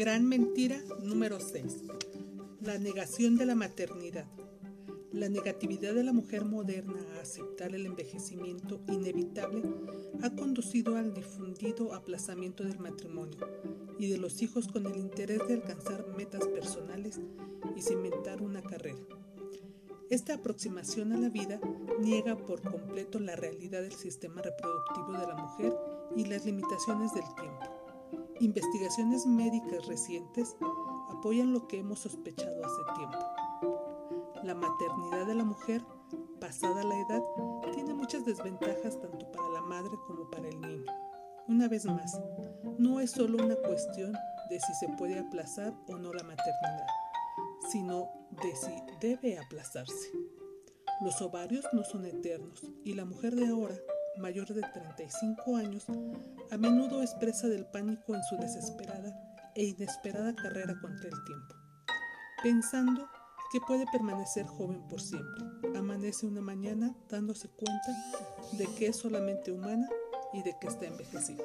Gran mentira número 6. La negación de la maternidad. La negatividad de la mujer moderna a aceptar el envejecimiento inevitable ha conducido al difundido aplazamiento del matrimonio y de los hijos con el interés de alcanzar metas personales y cimentar una carrera. Esta aproximación a la vida niega por completo la realidad del sistema reproductivo de la mujer y las limitaciones del tiempo. Investigaciones médicas recientes apoyan lo que hemos sospechado hace tiempo. La maternidad de la mujer, pasada la edad, tiene muchas desventajas tanto para la madre como para el niño. Una vez más, no es solo una cuestión de si se puede aplazar o no la maternidad, sino de si debe aplazarse. Los ovarios no son eternos y la mujer de ahora mayor de 35 años, a menudo expresa del pánico en su desesperada e inesperada carrera contra el tiempo. Pensando que puede permanecer joven por siempre, amanece una mañana dándose cuenta de que es solamente humana y de que está envejecida.